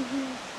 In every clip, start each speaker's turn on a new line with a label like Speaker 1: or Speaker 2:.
Speaker 1: Mm-hmm.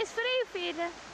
Speaker 1: Tens frio, filha?